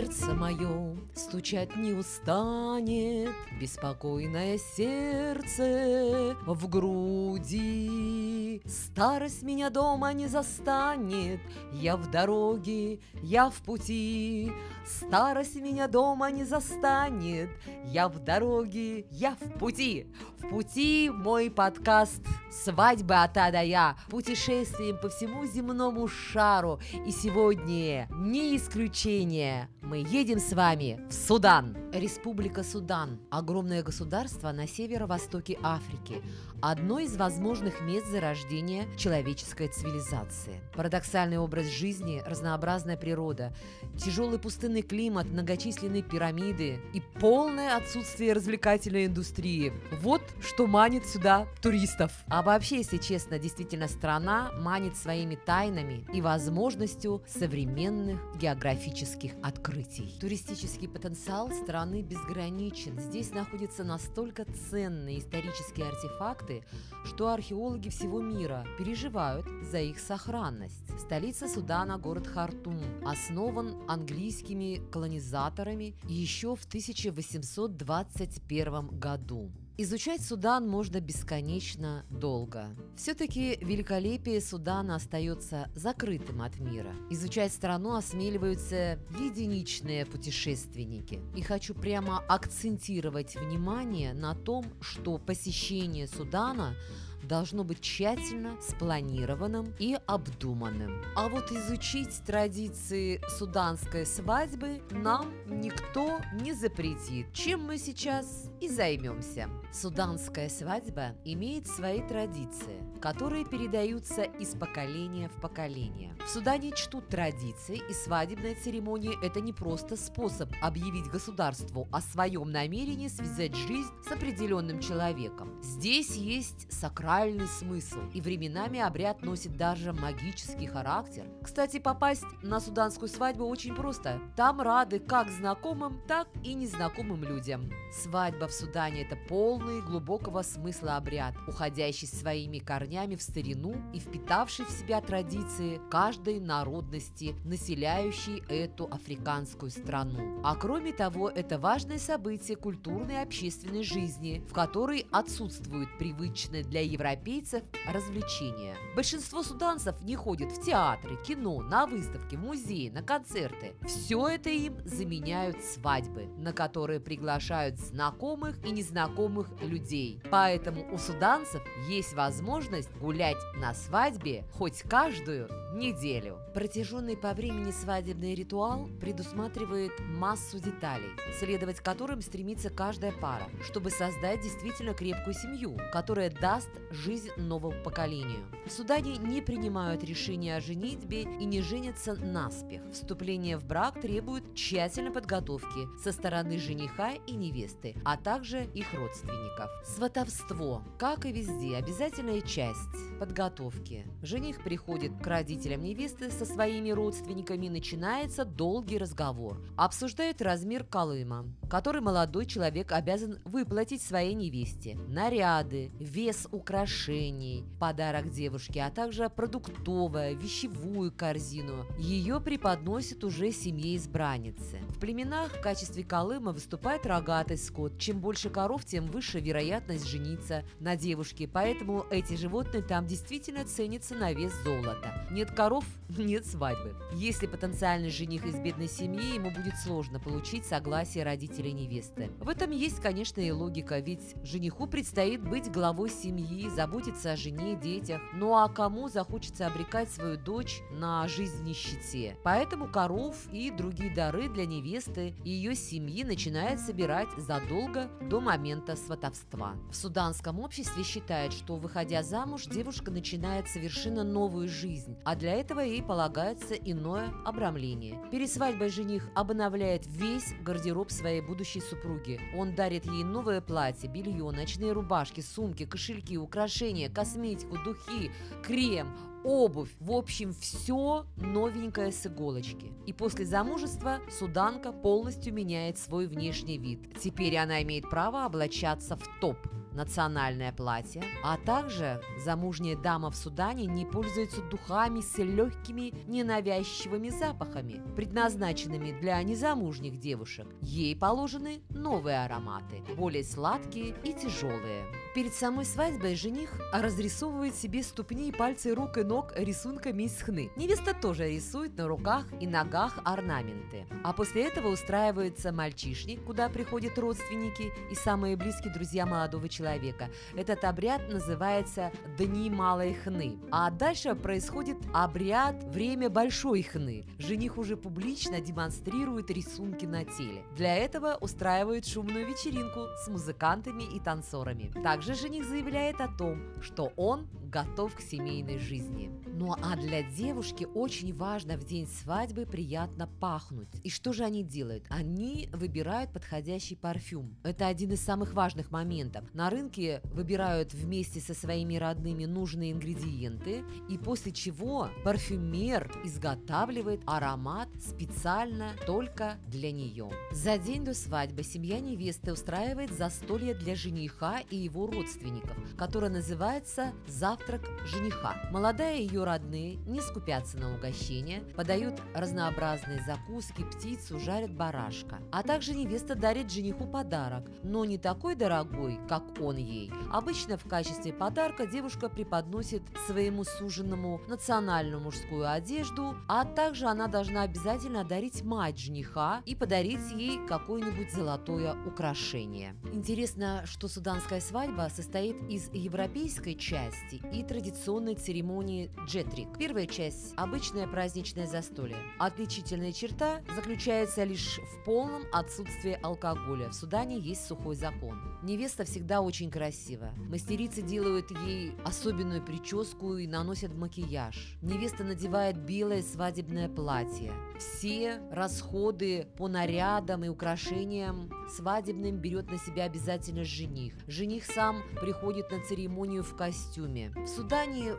сердце мое стучать не устанет, Беспокойное сердце в груди. Старость меня дома не застанет, Я в дороге, я в пути. Старость меня дома не застанет, Я в дороге, я в пути. В пути мой подкаст «Свадьба от А до Я» путешествием по всему земному шару. И сегодня не исключение. Мы едем с вами Судан. Республика Судан – огромное государство на северо-востоке Африки, одно из возможных мест зарождения человеческой цивилизации. Парадоксальный образ жизни, разнообразная природа, тяжелый пустынный климат, многочисленные пирамиды и полное отсутствие развлекательной индустрии – вот что манит сюда туристов. А вообще, если честно, действительно страна манит своими тайнами и возможностью современных географических открытий. Туристический потенциал страны безграничен. Здесь находятся настолько ценные исторические артефакты, что археологи всего мира переживают за их сохранность. Столица Судана, город Хартум, основан английскими колонизаторами еще в 1821 году. Изучать Судан можно бесконечно долго. Все-таки великолепие Судана остается закрытым от мира. Изучать страну осмеливаются единичные путешественники. И хочу прямо акцентировать внимание на том, что посещение Судана должно быть тщательно спланированным и обдуманным. А вот изучить традиции суданской свадьбы нам никто не запретит, чем мы сейчас и займемся. Суданская свадьба имеет свои традиции, которые передаются из поколения в поколение. В Судане чтут традиции, и свадебная церемония – это не просто способ объявить государству о своем намерении связать жизнь с определенным человеком. Здесь есть сакральный смысл, и временами обряд носит даже магический характер. Кстати, попасть на суданскую свадьбу очень просто. Там рады как знакомым, так и незнакомым людям. Свадьба в Судане – это полный глубокого смысла обряд, уходящий своими корнями в старину и впитавший в себя традиции каждой народности, населяющей эту африканскую страну. А кроме того, это важное событие культурной и общественной жизни, в которой отсутствует привычное для европейцев развлечения. Большинство суданцев не ходят в театры, кино, на выставки, музеи, на концерты. Все это им заменяют свадьбы, на которые приглашают знакомых и незнакомых людей. Поэтому у суданцев есть возможность гулять на свадьбе хоть каждую неделю. Протяженный по времени свадебный ритуал предусматривает массу деталей, следовать которым стремится каждая пара, чтобы создать действительно крепкую семью, которая даст жизнь новому поколению. В Судане не принимают решения о женитьбе и не женятся наспех. Вступление в брак требует тщательной подготовки со стороны жениха и невесты, а также их родственников. Сватовство, как и везде, обязательная часть подготовки. Жених приходит к родителям невесты со своими родственниками, начинается долгий разговор. Обсуждают размер колыма, который молодой человек обязан выплатить своей невесте, наряды, вес украшений, подарок девушке, а также продуктовое, вещевую корзину. Ее преподносят уже семье избранницы. В племенах в качестве колыма выступает рогатый скот. Чем больше коров, тем выше вероятность жениться на девушке, поэтому эти животные там действительно ценятся на вес золота. Нет коров – нет свадьбы. Если потенциальный жених из бедной семьи, ему будет сложно получить согласие родителей невесты. В этом есть, конечно, и логика, ведь жениху предстоит быть главой семьи, заботиться о жене, детях. Ну а кому захочется обрекать свою дочь на жизнь в нищете? Поэтому коров и другие дары для невесты и ее семьи начинают собирать задолго до момента сватовства. В суданском обществе считают, что выходя замуж, девушка начинает совершенно новую жизнь, а для этого ей полагается иное обрамление. Перед свадьбой жених обновляет весь гардероб своей будущей супруги. Он дарит ей новое платье, белье, ночные рубашки, сумки, кошельки, украшения, косметику, духи, крем, обувь, в общем, все новенькое с иголочки. И после замужества суданка полностью меняет свой внешний вид. Теперь она имеет право облачаться в топ. национальное платье, а также замужняя дама в Судане не пользуется духами с легкими ненавязчивыми запахами, предназначенными для незамужних девушек. Ей положены новые ароматы, более сладкие и тяжелые. Перед самой свадьбой жених разрисовывает себе ступни и пальцы рук и ног рисунками из хны. Невеста тоже рисует на руках и ногах орнаменты. А после этого устраивается мальчишник, куда приходят родственники и самые близкие друзья молодого человека. Этот обряд называется «Дни малой хны». А дальше происходит обряд «Время большой хны». Жених уже публично демонстрирует рисунки на теле. Для этого устраивают шумную вечеринку с музыкантами и танцорами. Так также жених заявляет о том, что он готов к семейной жизни. Ну а для девушки очень важно в день свадьбы приятно пахнуть. И что же они делают? Они выбирают подходящий парфюм. Это один из самых важных моментов. На рынке выбирают вместе со своими родными нужные ингредиенты, и после чего парфюмер изготавливает аромат специально только для нее. За день до свадьбы семья невесты устраивает застолье для жениха и его родственников, которое называется «Завтрак завтрак жениха. Молодая и ее родные не скупятся на угощения, подают разнообразные закуски, птицу, жарят барашка. А также невеста дарит жениху подарок, но не такой дорогой, как он ей. Обычно в качестве подарка девушка преподносит своему суженому национальную мужскую одежду, а также она должна обязательно дарить мать жениха и подарить ей какое-нибудь золотое украшение. Интересно, что суданская свадьба состоит из европейской части и традиционной церемонии джетрик. Первая часть – обычное праздничное застолье. Отличительная черта заключается лишь в полном отсутствии алкоголя. В Судане есть сухой закон. Невеста всегда очень красива. Мастерицы делают ей особенную прическу и наносят макияж. Невеста надевает белое свадебное платье. Все расходы по нарядам и украшениям свадебным берет на себя обязательно жених. Жених сам приходит на церемонию в костюме. В Судане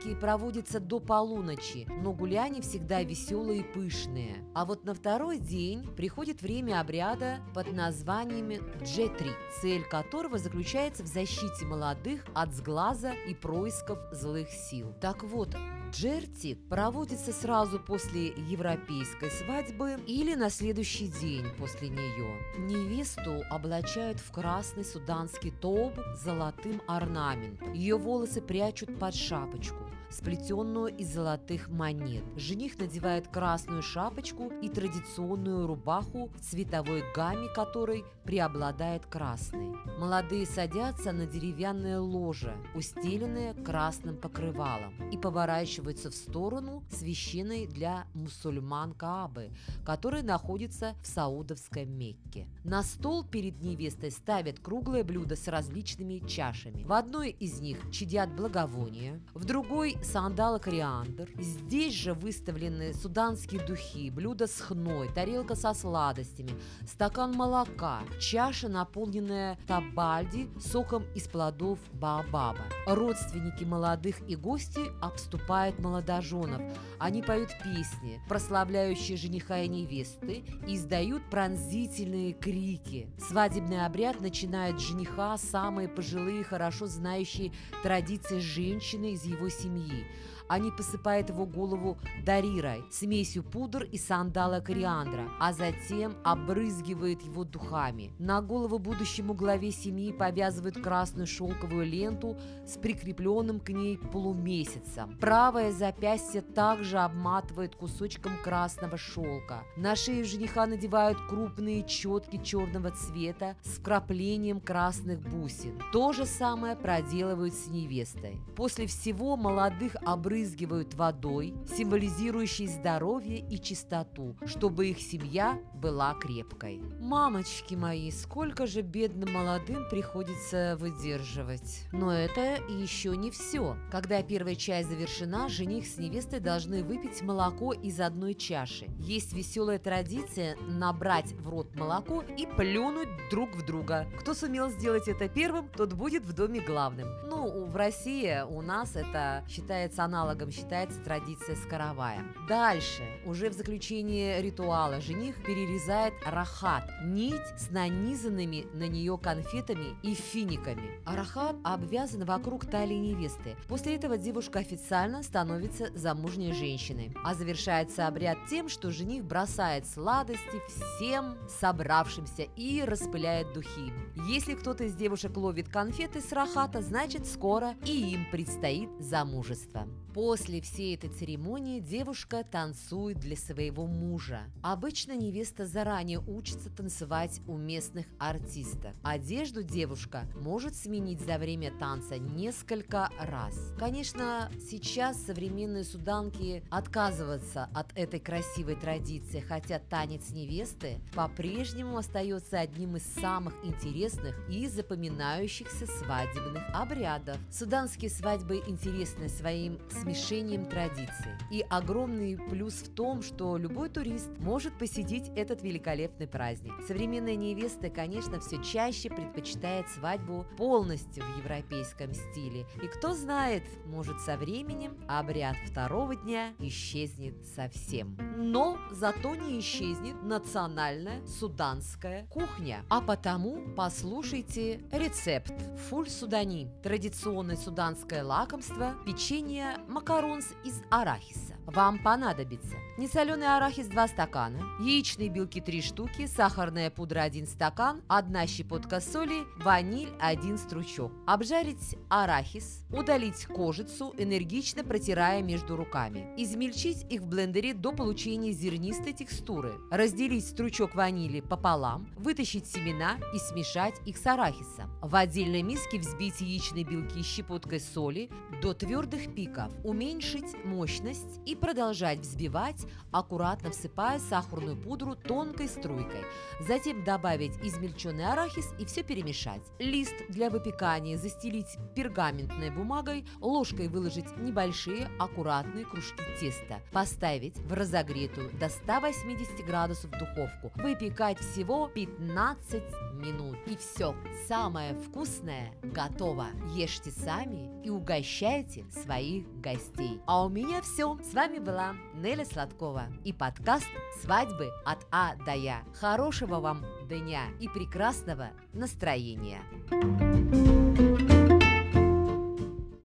праздники проводятся до полуночи, но гуляния всегда веселые и пышные. А вот на второй день приходит время обряда под названием джетри, цель которого заключается в защите молодых от сглаза и происков злых сил. Так вот, Джерти проводится сразу после европейской свадьбы или на следующий день после нее. Невесту облачают в красный суданский тоб с золотым орнаментом. Ее волосы прячут под шапочку сплетенную из золотых монет. Жених надевает красную шапочку и традиционную рубаху в цветовой гамме которой преобладает красный. Молодые садятся на деревянное ложе, устеленное красным покрывалом, и поворачиваются в сторону священной для мусульман Каабы, которая находится в Саудовской Мекке. На стол перед невестой ставят круглое блюдо с различными чашами. В одной из них чадят благовония, в другой сандал и кориандр. Здесь же выставлены суданские духи, блюдо с хной, тарелка со сладостями, стакан молока, чаша, наполненная табальди соком из плодов баобаба. Родственники молодых и гости обступают молодоженов. Они поют песни, прославляющие жениха и невесты, и издают пронзительные крики. Свадебный обряд начинает жениха самые пожилые, хорошо знающие традиции женщины из его семьи семьи. Они посыпают его голову дарирой, смесью пудр и сандала кориандра, а затем обрызгивают его духами. На голову будущему главе семьи повязывают красную шелковую ленту с прикрепленным к ней полумесяцем. Правое запястье также обматывает кусочком красного шелка. На шею жениха надевают крупные четки черного цвета с вкраплением красных бусин. То же самое проделывают с невестой. После всего молодых обрызгивают разбрызгивают водой, символизирующей здоровье и чистоту, чтобы их семья была крепкой. Мамочки мои, сколько же бедным молодым приходится выдерживать. Но это еще не все. Когда первая часть завершена, жених с невестой должны выпить молоко из одной чаши. Есть веселая традиция набрать в рот молоко и плюнуть друг в друга. Кто сумел сделать это первым, тот будет в доме главным. Ну, в России у нас это считается считается аналогом, считается традиция с караваем. Дальше, уже в заключении ритуала, жених перерезает рахат, нить с нанизанными на нее конфетами и финиками. А рахат обвязан вокруг талии невесты. После этого девушка официально становится замужней женщиной. А завершается обряд тем, что жених бросает сладости всем собравшимся и распыляет духи. Если кто-то из девушек ловит конфеты с рахата, значит скоро и им предстоит замужество. После всей этой церемонии девушка танцует для своего мужа. Обычно невеста заранее учится танцевать у местных артистов. Одежду девушка может сменить за время танца несколько раз. Конечно, сейчас современные суданки отказываются от этой красивой традиции, хотя танец невесты по-прежнему остается одним из самых интересных и запоминающихся свадебных обрядов. Суданские свадьбы интересны своим смешением традиций. И огромный плюс в том, что любой турист может посетить этот великолепный праздник. Современная невеста, конечно, все чаще предпочитает свадьбу полностью в европейском стиле. И кто знает, может со временем обряд второго дня исчезнет совсем. Но зато не исчезнет национальная суданская кухня. А потому послушайте рецепт фуль судани. Традиционное суданское лакомство – печенье макаронс из арахиса. Вам понадобится несоленый арахис 2 стакана, яичные белки 3 штуки, сахарная пудра 1 стакан, 1 щепотка соли, ваниль 1 стручок. Обжарить арахис, удалить кожицу, энергично протирая между руками. Измельчить их в блендере до получения зернистой текстуры. Разделить стручок ванили пополам, вытащить семена и смешать их с арахисом. В отдельной миске взбить яичные белки щепоткой соли до твердых пиков, уменьшить мощность и продолжать взбивать, аккуратно всыпая сахарную пудру тонкой струйкой. Затем добавить измельченный арахис и все перемешать. Лист для выпекания застелить пергаментной бумагой, ложкой выложить небольшие аккуратные кружки теста. Поставить в разогретую до 180 градусов духовку. Выпекать всего 15 минут. И все, самое вкусное готово. Ешьте сами и угощайте своих гостей. А у меня все. С вами была Неля Сладкова и подкаст «Свадьбы от А до Я». Хорошего вам дня и прекрасного настроения.